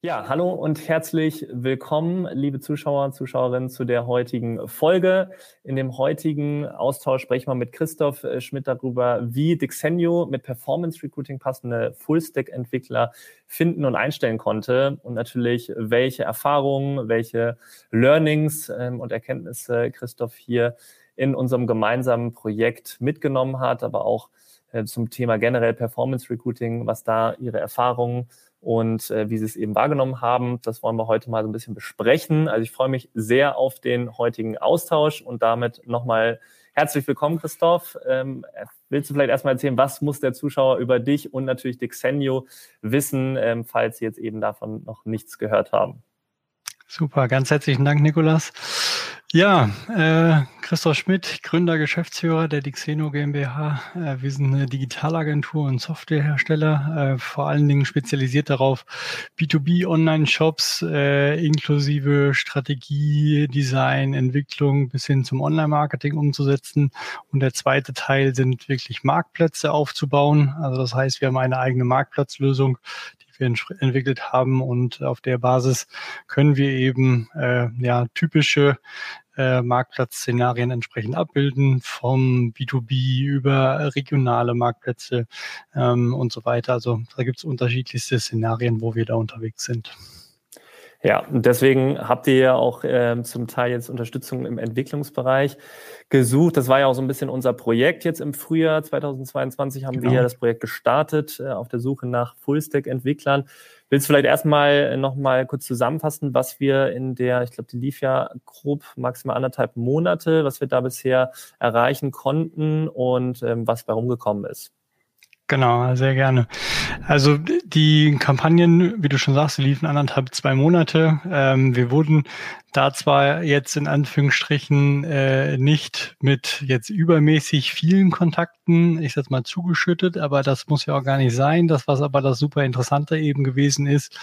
Ja, hallo und herzlich willkommen, liebe Zuschauer und Zuschauerinnen, zu der heutigen Folge. In dem heutigen Austausch sprechen wir mit Christoph äh, Schmidt darüber, wie Dixenio mit Performance Recruiting passende Full-Stack-Entwickler finden und einstellen konnte und natürlich, welche Erfahrungen, welche Learnings ähm, und Erkenntnisse Christoph hier in unserem gemeinsamen Projekt mitgenommen hat, aber auch äh, zum Thema generell Performance Recruiting, was da ihre Erfahrungen und äh, wie Sie es eben wahrgenommen haben. Das wollen wir heute mal so ein bisschen besprechen. Also ich freue mich sehr auf den heutigen Austausch und damit nochmal herzlich willkommen, Christoph. Ähm, willst du vielleicht erstmal erzählen, was muss der Zuschauer über dich und natürlich Dixenio wissen, ähm, falls Sie jetzt eben davon noch nichts gehört haben? Super, ganz herzlichen Dank, Nikolas. Ja, äh, Christoph Schmidt, Gründer, Geschäftsführer der Dixeno GmbH. Äh, wir sind eine Digitalagentur und Softwarehersteller, äh, vor allen Dingen spezialisiert darauf, B2B-Online-Shops äh, inklusive Strategie, Design, Entwicklung bis hin zum Online-Marketing umzusetzen. Und der zweite Teil sind wirklich Marktplätze aufzubauen. Also das heißt, wir haben eine eigene Marktplatzlösung, wir entwickelt haben. Und auf der Basis können wir eben äh, ja, typische äh, Marktplatzszenarien entsprechend abbilden, vom B2B über regionale Marktplätze ähm, und so weiter. Also da gibt es unterschiedlichste Szenarien, wo wir da unterwegs sind. Ja, und deswegen habt ihr ja auch ähm, zum Teil jetzt Unterstützung im Entwicklungsbereich gesucht. Das war ja auch so ein bisschen unser Projekt jetzt im Frühjahr 2022 haben genau. wir ja das Projekt gestartet äh, auf der Suche nach Fullstack-Entwicklern. Willst du vielleicht erstmal noch mal kurz zusammenfassen, was wir in der, ich glaube, die lief ja grob maximal anderthalb Monate, was wir da bisher erreichen konnten und ähm, was bei rumgekommen ist? Genau, sehr gerne. Also die Kampagnen, wie du schon sagst, liefen anderthalb, zwei Monate. Ähm, wir wurden da zwar jetzt in Anführungsstrichen äh, nicht mit jetzt übermäßig vielen Kontakten, ich sag mal, zugeschüttet, aber das muss ja auch gar nicht sein. Das, was aber das super Interessante eben gewesen ist,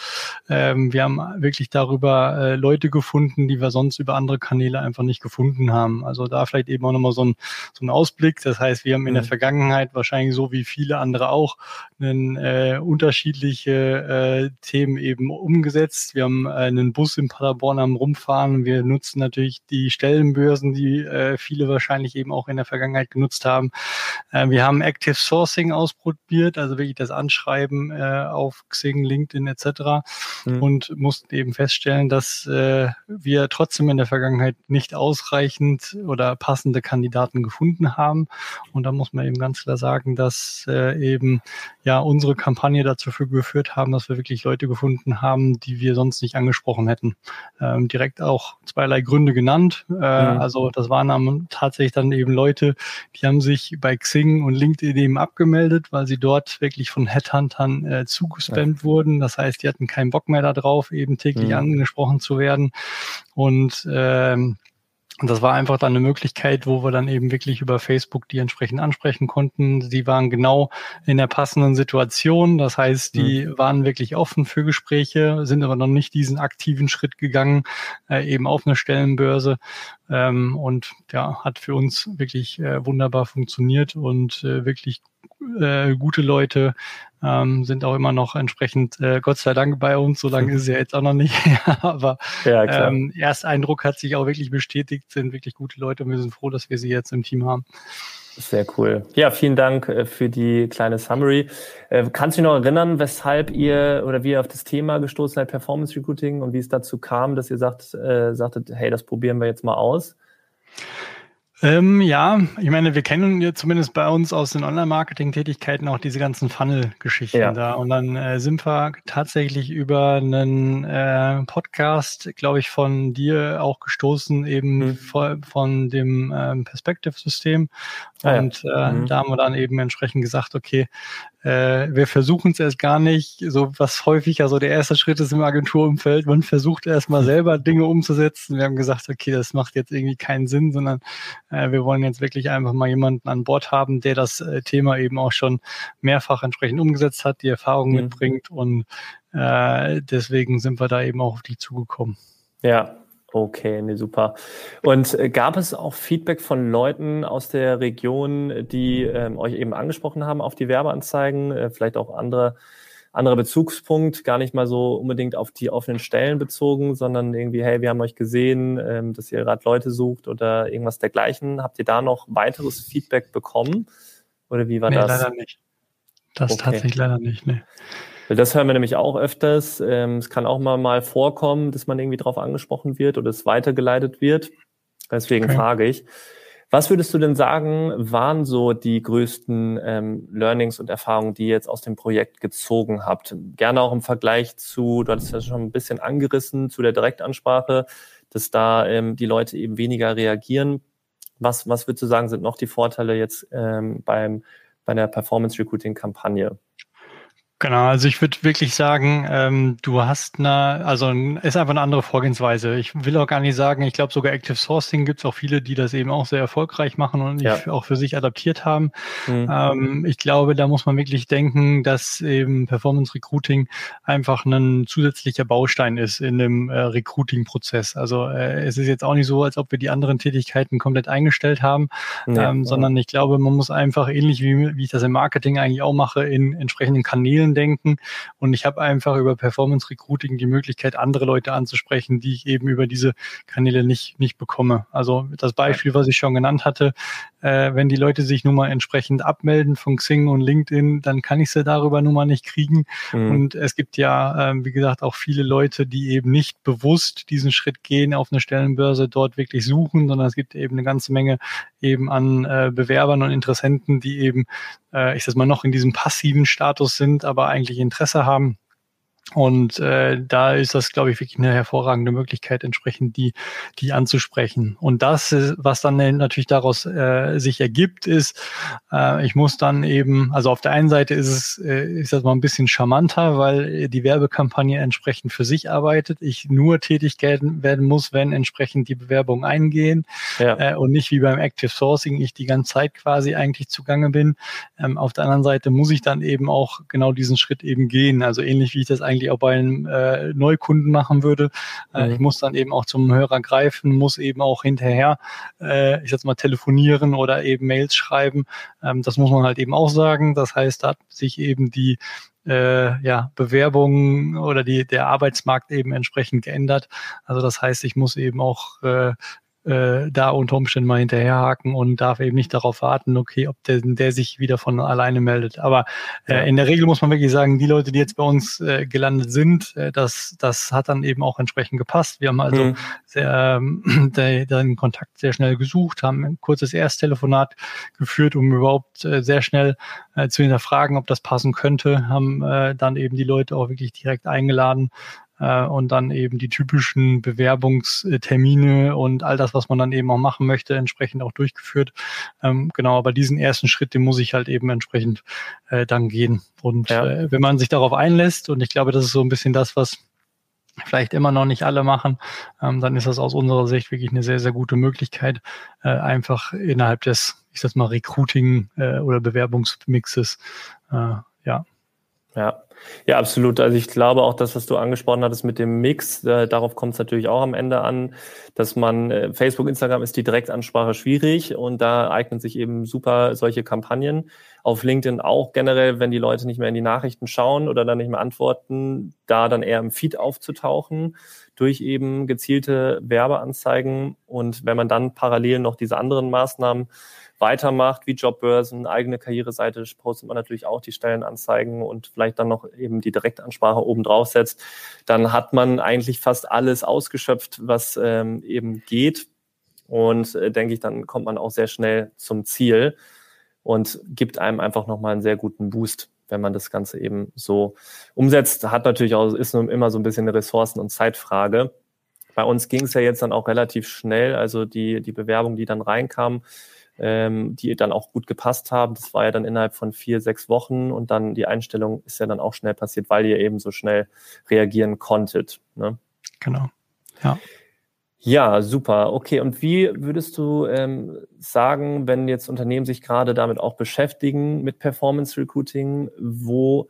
ähm, wir haben wirklich darüber äh, Leute gefunden, die wir sonst über andere Kanäle einfach nicht gefunden haben. Also da vielleicht eben auch nochmal so ein, so ein Ausblick. Das heißt, wir haben in der mhm. Vergangenheit wahrscheinlich so wie viele andere auch einen, äh, unterschiedliche äh, Themen eben umgesetzt. Wir haben äh, einen Bus in Paderborn am Rumfahren fahren. Wir nutzen natürlich die Stellenbörsen, die äh, viele wahrscheinlich eben auch in der Vergangenheit genutzt haben. Äh, wir haben Active Sourcing ausprobiert, also wirklich das Anschreiben äh, auf Xing, LinkedIn etc. Mhm. und mussten eben feststellen, dass äh, wir trotzdem in der Vergangenheit nicht ausreichend oder passende Kandidaten gefunden haben. Und da muss man eben ganz klar sagen, dass äh, eben ja unsere Kampagne dazu geführt haben, dass wir wirklich Leute gefunden haben, die wir sonst nicht angesprochen hätten. Ähm, direkt auch zweierlei Gründe genannt. Äh, mhm. Also das waren dann tatsächlich dann eben Leute, die haben sich bei Xing und LinkedIn eben abgemeldet, weil sie dort wirklich von Headhuntern äh, zugespammt ja. wurden. Das heißt, die hatten keinen Bock mehr darauf, eben täglich mhm. angesprochen zu werden. Und ähm, und das war einfach dann eine Möglichkeit, wo wir dann eben wirklich über Facebook die entsprechend ansprechen konnten. Sie waren genau in der passenden Situation. Das heißt, die mhm. waren wirklich offen für Gespräche, sind aber noch nicht diesen aktiven Schritt gegangen, äh, eben auf eine Stellenbörse. Ähm, und ja, hat für uns wirklich äh, wunderbar funktioniert und äh, wirklich äh, gute Leute ähm, sind auch immer noch entsprechend, äh, Gott sei Dank bei uns, so lange ist es ja jetzt auch noch nicht, aber ja, ähm, Ersteindruck hat sich auch wirklich bestätigt, sind wirklich gute Leute und wir sind froh, dass wir sie jetzt im Team haben. Sehr cool. Ja, vielen Dank äh, für die kleine Summary. Äh, kannst du dich noch erinnern, weshalb ihr oder wie ihr auf das Thema gestoßen seid, Performance Recruiting und wie es dazu kam, dass ihr sagt, äh, sagtet, hey, das probieren wir jetzt mal aus? Ähm, ja, ich meine, wir kennen ja zumindest bei uns aus den Online-Marketing-Tätigkeiten auch diese ganzen Funnel-Geschichten ja. da. Und dann äh, sind wir tatsächlich über einen äh, Podcast, glaube ich, von dir auch gestoßen, eben mhm. von, von dem ähm, Perspective-System. Ah, und ja. äh, mhm. da haben wir dann eben entsprechend gesagt, okay, äh, wir versuchen es erst gar nicht, so was häufig ja so der erste Schritt ist im Agenturumfeld. Man versucht erstmal selber Dinge umzusetzen. Wir haben gesagt, okay, das macht jetzt irgendwie keinen Sinn, sondern Äh, wir wollen jetzt wirklich einfach mal jemanden an Bord haben, der das äh, Thema eben auch schon mehrfach entsprechend umgesetzt hat, die Erfahrung mhm. mitbringt und äh, deswegen sind wir da eben auch auf die zugekommen. Ja, Okay, nee, super. Und äh, gab es auch Feedback von Leuten aus der Region, die ähm, euch eben angesprochen haben auf die Werbeanzeigen, äh, vielleicht auch andere anderer Bezugspunkt, gar nicht mal so unbedingt auf die offenen Stellen bezogen, sondern irgendwie, hey, wir haben euch gesehen, ähm, dass ihr gerade Leute sucht oder irgendwas dergleichen. Habt ihr da noch weiteres Feedback bekommen? Oder wie war nee, das? leider nicht. Das okay. tatsächlich leider nicht, nee. Das hören wir nämlich auch öfters. Ähm, es kann auch mal, mal vorkommen, dass man irgendwie darauf angesprochen wird oder es weitergeleitet wird. Deswegen okay. frage ich. Was würdest du denn sagen, waren so die größten ähm, Learnings und Erfahrungen, die ihr jetzt aus dem Projekt gezogen habt? Gerne auch im Vergleich zu, du hattest ja schon ein bisschen angerissen, zu der Direktansprache, dass da ähm, die Leute eben weniger reagieren. Was, was würdest du sagen, sind noch die Vorteile jetzt ähm, beim, bei der Performance Recruiting Kampagne? Genau, also ich würde wirklich sagen, ähm, du hast eine, also ist einfach eine andere Vorgehensweise. Ich will auch gar nicht sagen, ich glaube sogar Active Sourcing gibt es auch viele, die das eben auch sehr erfolgreich machen und ja. auch für sich adaptiert haben. Mhm. Ähm, ich glaube, da muss man wirklich denken, dass eben Performance Recruiting einfach ein zusätzlicher Baustein ist in dem äh, Recruiting-Prozess. Also äh, es ist jetzt auch nicht so, als ob wir die anderen Tätigkeiten komplett eingestellt haben, ja, ähm, sondern ich glaube, man muss einfach ähnlich wie, wie ich das im Marketing eigentlich auch mache, in entsprechenden Kanälen denken. Und ich habe einfach über Performance Recruiting die Möglichkeit, andere Leute anzusprechen, die ich eben über diese Kanäle nicht, nicht bekomme. Also das Beispiel, was ich schon genannt hatte, äh, wenn die Leute sich nun mal entsprechend abmelden von Xing und LinkedIn, dann kann ich sie darüber nun mal nicht kriegen. Mhm. Und es gibt ja, äh, wie gesagt, auch viele Leute, die eben nicht bewusst diesen Schritt gehen, auf eine Stellenbörse dort wirklich suchen, sondern es gibt eben eine ganze Menge eben an äh, Bewerbern und Interessenten, die eben, äh, ich sag mal, noch in diesem passiven Status sind, aber eigentlich Interesse haben. Und äh, da ist das, glaube ich, wirklich eine hervorragende Möglichkeit, entsprechend die, die anzusprechen. Und das, was dann natürlich daraus äh, sich ergibt, ist, äh, ich muss dann eben, also auf der einen Seite ist es, äh, ist das mal ein bisschen charmanter, weil die Werbekampagne entsprechend für sich arbeitet. Ich nur tätig werden muss, wenn entsprechend die Bewerbungen eingehen ja. äh, und nicht wie beim Active Sourcing ich die ganze Zeit quasi eigentlich zugange bin. Ähm, auf der anderen Seite muss ich dann eben auch genau diesen Schritt eben gehen. Also ähnlich wie ich das eigentlich eigentlich auch bei einem äh, Neukunden machen würde. Äh, mhm. Ich muss dann eben auch zum Hörer greifen, muss eben auch hinterher, äh, ich sag mal, telefonieren oder eben Mails schreiben. Ähm, das muss man halt eben auch sagen. Das heißt, da hat sich eben die äh, ja, Bewerbungen oder die, der Arbeitsmarkt eben entsprechend geändert. Also das heißt, ich muss eben auch äh, äh, da unter Umständen mal hinterherhaken und darf eben nicht darauf warten, okay, ob der, der sich wieder von alleine meldet. Aber äh, in der Regel muss man wirklich sagen, die Leute, die jetzt bei uns äh, gelandet sind, äh, das, das hat dann eben auch entsprechend gepasst. Wir haben also mhm. sehr, ähm, den Kontakt sehr schnell gesucht, haben ein kurzes Ersttelefonat geführt, um überhaupt äh, sehr schnell äh, zu hinterfragen, ob das passen könnte, haben äh, dann eben die Leute auch wirklich direkt eingeladen, äh, und dann eben die typischen Bewerbungstermine und all das, was man dann eben auch machen möchte, entsprechend auch durchgeführt. Ähm, genau, aber diesen ersten Schritt, den muss ich halt eben entsprechend äh, dann gehen. Und ja. äh, wenn man sich darauf einlässt, und ich glaube, das ist so ein bisschen das, was vielleicht immer noch nicht alle machen, ähm, dann ist das aus unserer Sicht wirklich eine sehr, sehr gute Möglichkeit, äh, einfach innerhalb des, ich sag mal, Recruiting äh, oder Bewerbungsmixes, äh, ja. Ja, ja, absolut. Also ich glaube auch das, was du angesprochen hattest mit dem Mix, äh, darauf kommt es natürlich auch am Ende an, dass man, äh, Facebook, Instagram ist die Direktansprache schwierig und da eignen sich eben super solche Kampagnen. Auf LinkedIn auch generell, wenn die Leute nicht mehr in die Nachrichten schauen oder dann nicht mehr antworten, da dann eher im Feed aufzutauchen durch eben gezielte Werbeanzeigen und wenn man dann parallel noch diese anderen Maßnahmen weitermacht, wie Jobbörsen, eigene Karriereseite, postet man natürlich auch die Stellenanzeigen und vielleicht dann noch eben die Direktansprache oben drauf setzt, dann hat man eigentlich fast alles ausgeschöpft, was ähm, eben geht. Und äh, denke ich, dann kommt man auch sehr schnell zum Ziel und gibt einem einfach nochmal einen sehr guten Boost, wenn man das Ganze eben so umsetzt. Hat natürlich auch, ist nur immer so ein bisschen eine Ressourcen- und Zeitfrage. Bei uns ging es ja jetzt dann auch relativ schnell, also die, die Bewerbung, die dann reinkam, ähm, die dann auch gut gepasst haben. Das war ja dann innerhalb von vier, sechs Wochen und dann die Einstellung ist ja dann auch schnell passiert, weil ihr eben so schnell reagieren konntet. Ne? Genau. Ja. Ja, super. Okay, und wie würdest du ähm, sagen, wenn jetzt Unternehmen sich gerade damit auch beschäftigen mit Performance Recruiting, wo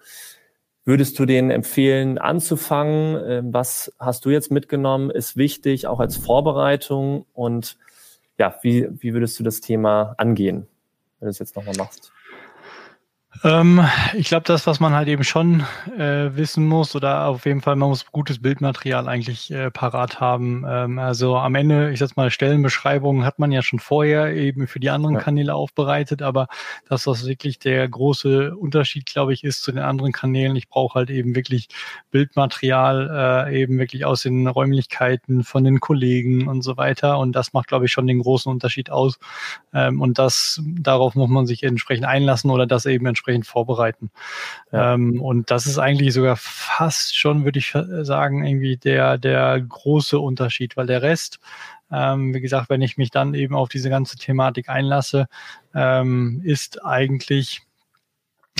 würdest du denen empfehlen, anzufangen? Ähm, was hast du jetzt mitgenommen? Ist wichtig, auch als Vorbereitung? Und ja, wie, wie würdest du das Thema angehen, wenn du es jetzt nochmal machst? Ähm, ich glaube, das, was man halt eben schon äh, wissen muss, oder auf jeden Fall, man muss gutes Bildmaterial eigentlich äh, parat haben. Ähm, also am Ende, ich sag mal, Stellenbeschreibungen hat man ja schon vorher eben für die anderen ja. Kanäle aufbereitet, aber das, was wirklich der große Unterschied, glaube ich, ist zu den anderen Kanälen, ich brauche halt eben wirklich Bildmaterial, äh, eben wirklich aus den Räumlichkeiten von den Kollegen und so weiter. Und das macht, glaube ich, schon den großen Unterschied aus. Ähm, und das, darauf muss man sich entsprechend einlassen oder das eben entsprechend entsprechend vorbereiten. Ja. Ähm, und das ist eigentlich sogar fast schon, würde ich sagen, irgendwie der, der große Unterschied, weil der Rest, ähm, wie gesagt, wenn ich mich dann eben auf diese ganze Thematik einlasse, ähm, ist eigentlich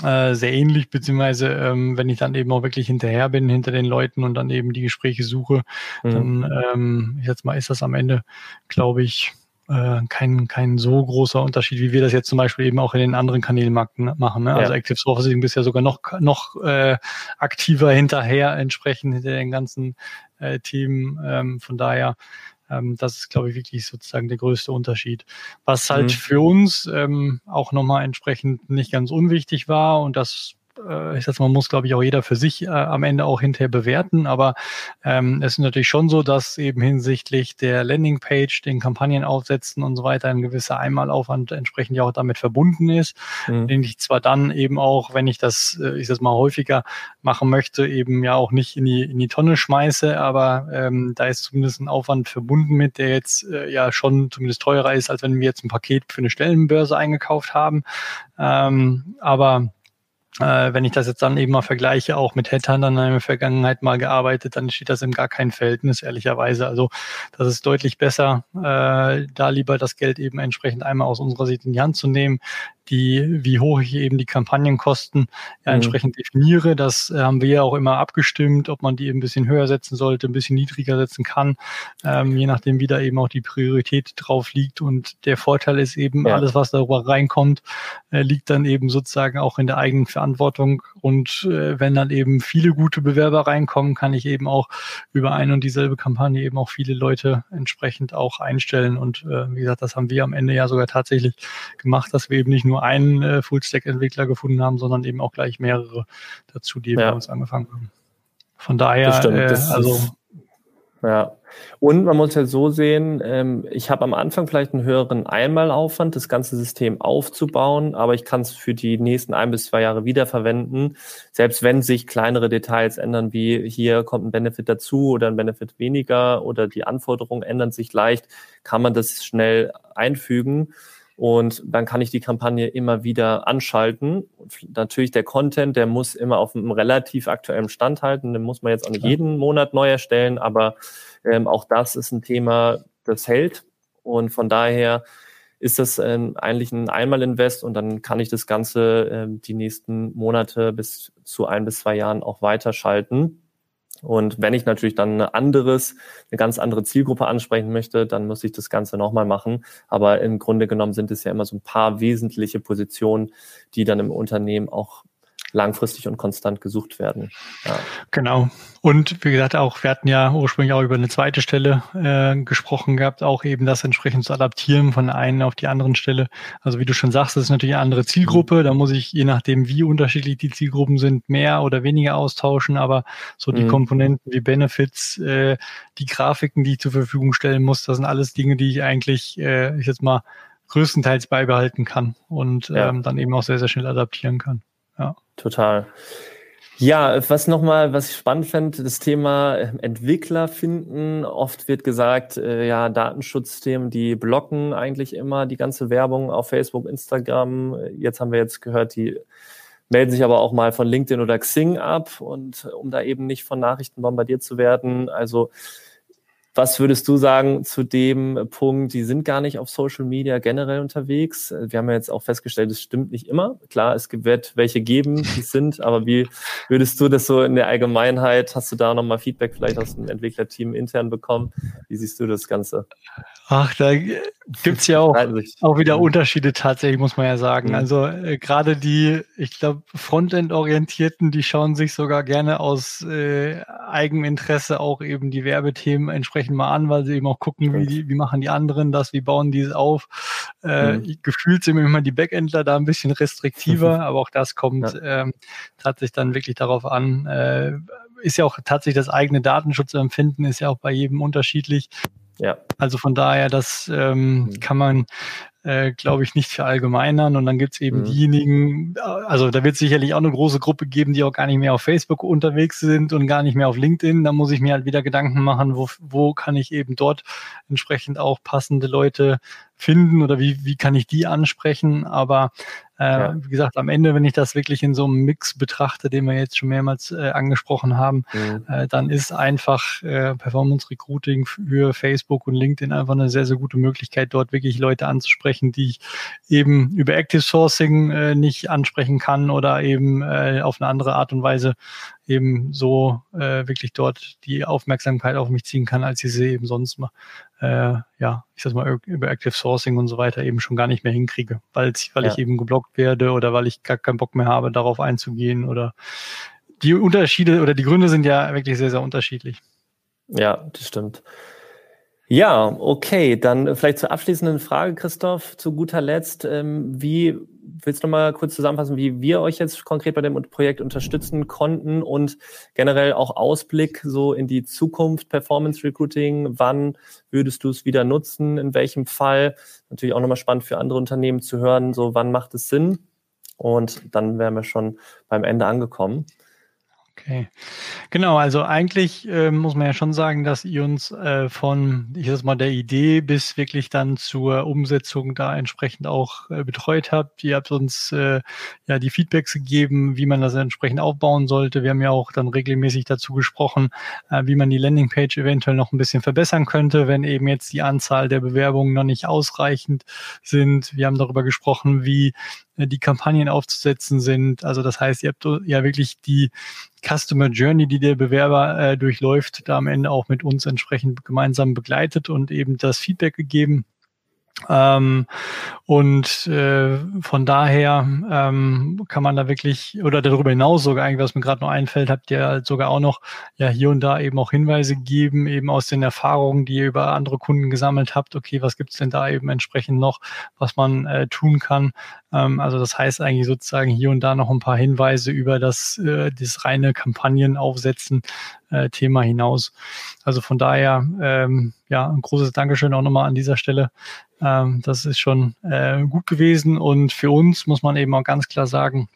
äh, sehr ähnlich, beziehungsweise ähm, wenn ich dann eben auch wirklich hinterher bin, hinter den Leuten und dann eben die Gespräche suche, mhm. dann ähm, jetzt mal ist das am Ende, glaube ich, äh, kein, kein so großer Unterschied, wie wir das jetzt zum Beispiel eben auch in den anderen Kanälen machen. Ne? Also ja. Also Active Sourcing bisher sogar noch, noch äh, aktiver hinterher entsprechend hinter den ganzen äh, Themen. Ähm, von daher, ähm, das ist, glaube ich, wirklich sozusagen der größte Unterschied. Was halt mhm. für uns ähm, auch nochmal entsprechend nicht ganz unwichtig war und das äh, ich sag mal, muss, glaube ich, auch jeder für sich äh, am Ende auch hinterher bewerten. Aber ähm, es ist natürlich schon so, dass eben hinsichtlich der Landingpage, den Kampagnen aufsetzen und so weiter ein gewisser Einmalaufwand entsprechend ja auch damit verbunden ist, mhm. den ich zwar dann eben auch, wenn ich das, äh, ich sag mal, häufiger machen möchte, eben ja auch nicht in die, in die Tonne schmeiße, aber ähm, da ist zumindest ein Aufwand verbunden mit, der jetzt äh, ja schon zumindest teurer ist, als wenn wir jetzt ein Paket für eine Stellenbörse eingekauft haben. Ähm, aber äh, wenn ich das jetzt dann eben mal vergleiche, auch mit Headhuntern in der Vergangenheit mal gearbeitet, dann steht das im gar kein Verhältnis, ehrlicherweise. Also das ist deutlich besser, äh, da lieber das Geld eben entsprechend einmal aus unserer Sicht in die Hand zu nehmen, die, wie hoch ich eben die Kampagnenkosten ja, mhm. entsprechend definiere. Das äh, haben wir ja auch immer abgestimmt, ob man die eben ein bisschen höher setzen sollte, ein bisschen niedriger setzen kann, ähm, je nachdem, wie da eben auch die Priorität drauf liegt. Und der Vorteil ist eben, ja. alles, was darüber reinkommt, äh, liegt dann eben sozusagen auch in der eigenen Verantwortung. Und äh, wenn dann eben viele gute Bewerber reinkommen, kann ich eben auch über eine und dieselbe Kampagne eben auch viele Leute entsprechend auch einstellen. Und äh, wie gesagt, das haben wir am Ende ja sogar tatsächlich gemacht, dass wir eben nicht nur nur einen äh, Full-Stack-Entwickler gefunden haben, sondern eben auch gleich mehrere dazu, die ja. bei uns angefangen haben. Von daher, stimmt, äh, also ja. Und man muss ja so sehen, ähm, ich habe am Anfang vielleicht einen höheren Einmalaufwand, das ganze System aufzubauen, aber ich kann es für die nächsten ein bis zwei Jahre wiederverwenden. Selbst wenn sich kleinere Details ändern, wie hier kommt ein Benefit dazu oder ein Benefit weniger oder die Anforderungen ändern sich leicht, kann man das schnell einfügen. Und dann kann ich die Kampagne immer wieder anschalten. Und natürlich der Content, der muss immer auf einem relativ aktuellen Stand halten. Den muss man jetzt auch nicht jeden Monat neu erstellen, aber ähm, auch das ist ein Thema, das hält. Und von daher ist das ähm, eigentlich ein Einmalinvest und dann kann ich das Ganze ähm, die nächsten Monate bis zu ein bis zwei Jahren auch weiterschalten. Und wenn ich natürlich dann ein anderes, eine ganz andere Zielgruppe ansprechen möchte, dann muss ich das Ganze nochmal machen. Aber im Grunde genommen sind es ja immer so ein paar wesentliche Positionen, die dann im Unternehmen auch langfristig und konstant gesucht werden. Ja. Genau. Und wie gesagt, auch wir hatten ja ursprünglich auch über eine zweite Stelle äh, gesprochen gehabt, auch eben das entsprechend zu adaptieren von einen auf die anderen Stelle. Also wie du schon sagst, das ist natürlich eine andere Zielgruppe. Da muss ich, je nachdem, wie unterschiedlich die Zielgruppen sind, mehr oder weniger austauschen. Aber so die mhm. Komponenten wie Benefits, äh, die Grafiken, die ich zur Verfügung stellen muss, das sind alles Dinge, die ich eigentlich, äh, ich jetzt mal größtenteils beibehalten kann und ja. ähm, dann eben auch sehr, sehr schnell adaptieren kann. Ja. Total. Ja, was nochmal, was ich spannend fände, das Thema ähm, Entwickler finden. Oft wird gesagt, äh, ja, Datenschutzthemen, die blocken eigentlich immer die ganze Werbung auf Facebook, Instagram. Jetzt haben wir jetzt gehört, die melden sich aber auch mal von LinkedIn oder Xing ab und um da eben nicht von Nachrichten bombardiert zu werden. Also Was würdest du sagen zu dem Punkt, die sind gar nicht auf Social Media generell unterwegs? Wir haben ja jetzt auch festgestellt, es stimmt nicht immer. Klar, es wird welche geben, die sind, aber wie würdest du das so in der Allgemeinheit, hast du da nochmal Feedback vielleicht aus dem Entwicklerteam intern bekommen? Wie siehst du das Ganze? Ach, da gibt's ja auch, auch wieder Unterschiede tatsächlich, muss man ja sagen. Mhm. Also äh, gerade die, ich glaube, Frontend-Orientierten, die schauen sich sogar gerne aus äh, Eigeninteresse auch eben die Werbethemen entsprechend mal an, weil sie eben auch gucken, wie, die, wie machen die anderen das, wie bauen die es auf. Äh, mhm. Gefühlt sind immer die Backendler da ein bisschen restriktiver, aber auch das kommt ja. ähm, tatsächlich dann wirklich darauf an. Äh, ist ja auch tatsächlich das eigene Datenschutzempfinden, ist ja auch bei jedem unterschiedlich. Ja. Also von daher, das ähm, mhm. kann man, äh, glaube ich, nicht verallgemeinern. Und dann gibt's eben mhm. diejenigen, also da wird sicherlich auch eine große Gruppe geben, die auch gar nicht mehr auf Facebook unterwegs sind und gar nicht mehr auf LinkedIn. Da muss ich mir halt wieder Gedanken machen, wo, wo kann ich eben dort entsprechend auch passende Leute finden oder wie, wie kann ich die ansprechen. Aber äh, ja. Wie gesagt, am Ende, wenn ich das wirklich in so einem Mix betrachte, den wir jetzt schon mehrmals äh, angesprochen haben, mhm. äh, dann ist einfach äh, Performance Recruiting für Facebook und LinkedIn einfach eine sehr, sehr gute Möglichkeit, dort wirklich Leute anzusprechen, die ich eben über Active Sourcing äh, nicht ansprechen kann oder eben äh, auf eine andere Art und Weise eben so äh, wirklich dort die Aufmerksamkeit auf mich ziehen kann, als ich sie eben sonst mal, äh, ja, ich sag mal, über Active Sourcing und so weiter eben schon gar nicht mehr hinkriege, weil, weil ja. ich eben geblockt werde oder weil ich gar keinen Bock mehr habe, darauf einzugehen oder die Unterschiede oder die Gründe sind ja wirklich sehr, sehr unterschiedlich. Ja, das stimmt. Ja, okay. Dann vielleicht zur abschließenden Frage, Christoph, zu guter Letzt. Ähm, wie willst du mal kurz zusammenfassen, wie wir euch jetzt konkret bei dem Projekt unterstützen konnten und generell auch Ausblick so in die Zukunft Performance Recruiting? Wann würdest du es wieder nutzen? In welchem Fall? Natürlich auch nochmal spannend für andere Unternehmen zu hören, so wann macht es Sinn? Und dann wären wir schon beim Ende angekommen. Okay. Genau, also eigentlich äh, muss man ja schon sagen, dass ihr uns äh, von, ich sag mal, der Idee bis wirklich dann zur Umsetzung da entsprechend auch äh, betreut habt. Ihr habt uns äh, ja die Feedbacks gegeben, wie man das entsprechend aufbauen sollte. Wir haben ja auch dann regelmäßig dazu gesprochen, äh, wie man die Landingpage eventuell noch ein bisschen verbessern könnte, wenn eben jetzt die Anzahl der Bewerbungen noch nicht ausreichend sind. Wir haben darüber gesprochen, wie die Kampagnen aufzusetzen sind. Also das heißt, ihr habt ja wirklich die Customer Journey, die der Bewerber äh, durchläuft, da am Ende auch mit uns entsprechend gemeinsam begleitet und eben das Feedback gegeben. Ähm, und äh, von daher ähm, kann man da wirklich, oder darüber hinaus sogar eigentlich, was mir gerade noch einfällt, habt ihr halt sogar auch noch ja hier und da eben auch Hinweise gegeben, eben aus den Erfahrungen, die ihr über andere Kunden gesammelt habt. Okay, was gibt's denn da eben entsprechend noch, was man äh, tun kann? Ähm, also das heißt eigentlich sozusagen hier und da noch ein paar Hinweise über das, äh, das reine Kampagnenaufsetzen äh, Thema hinaus. Also von daher, ähm, ja, ein großes Dankeschön auch nochmal an dieser Stelle. Ähm, das ist schon äh, gut gewesen und für uns muss man eben auch ganz klar sagen,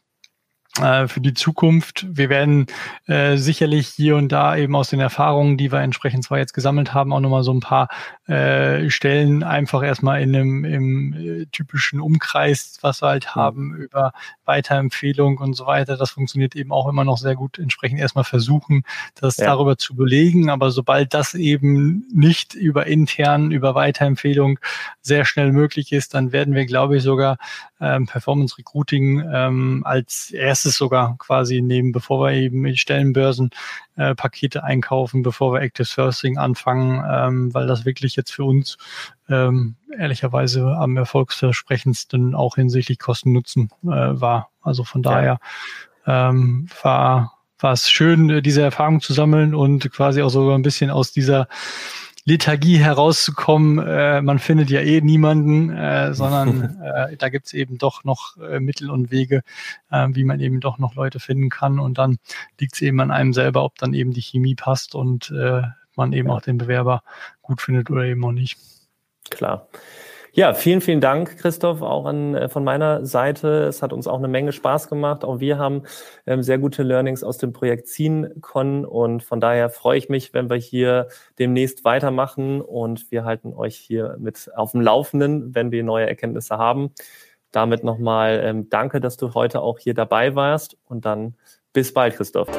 äh, für die Zukunft. Wir werden äh, sicherlich hier und da eben aus den Erfahrungen, die wir entsprechend zwar jetzt gesammelt haben, auch nochmal so ein paar äh, Stellen einfach erstmal in einem im äh, typischen Umkreis, was wir halt haben, über Weiterempfehlung und so weiter. Das funktioniert eben auch immer noch sehr gut. Entsprechend erstmal versuchen, das ja. darüber zu belegen. Aber sobald das eben nicht über intern, über Weiterempfehlung sehr schnell möglich ist, dann werden wir, glaube ich, sogar ähm, Performance Recruiting ähm, als erstes sogar quasi nehmen, bevor wir eben in Stellenbörsen äh, Pakete einkaufen, bevor wir Active Sourcing anfangen, ähm, weil das wirklich jetzt für uns ähm, ehrlicherweise am erfolgsversprechendsten auch hinsichtlich Kosten-Nutzen äh, war. Also von daher ähm, war war es schön, diese Erfahrung zu sammeln und quasi auch so ein bisschen aus dieser Lethargie herauszukommen. Äh, man findet ja eh niemanden, äh, sondern äh, da gibt's eben doch noch äh, Mittel und Wege, äh, wie man eben doch noch Leute finden kann. Und dann liegt's eben an einem selber, ob dann eben die Chemie passt und äh, man eben auch den Bewerber gut findet oder eben auch nicht. Klar. Ja, vielen, vielen Dank, Christoph, auch an, äh, von meiner Seite. Es hat uns auch eine Menge Spaß gemacht. Auch wir haben ähm, sehr gute Learnings aus dem Projekt ziehen können. Und von daher freue ich mich, wenn wir hier demnächst weitermachen. Und wir halten euch hier mit auf dem Laufenden, wenn wir neue Erkenntnisse haben. Damit nochmal ähm, danke, dass du heute auch hier dabei warst. Und dann bis bald, Christoph.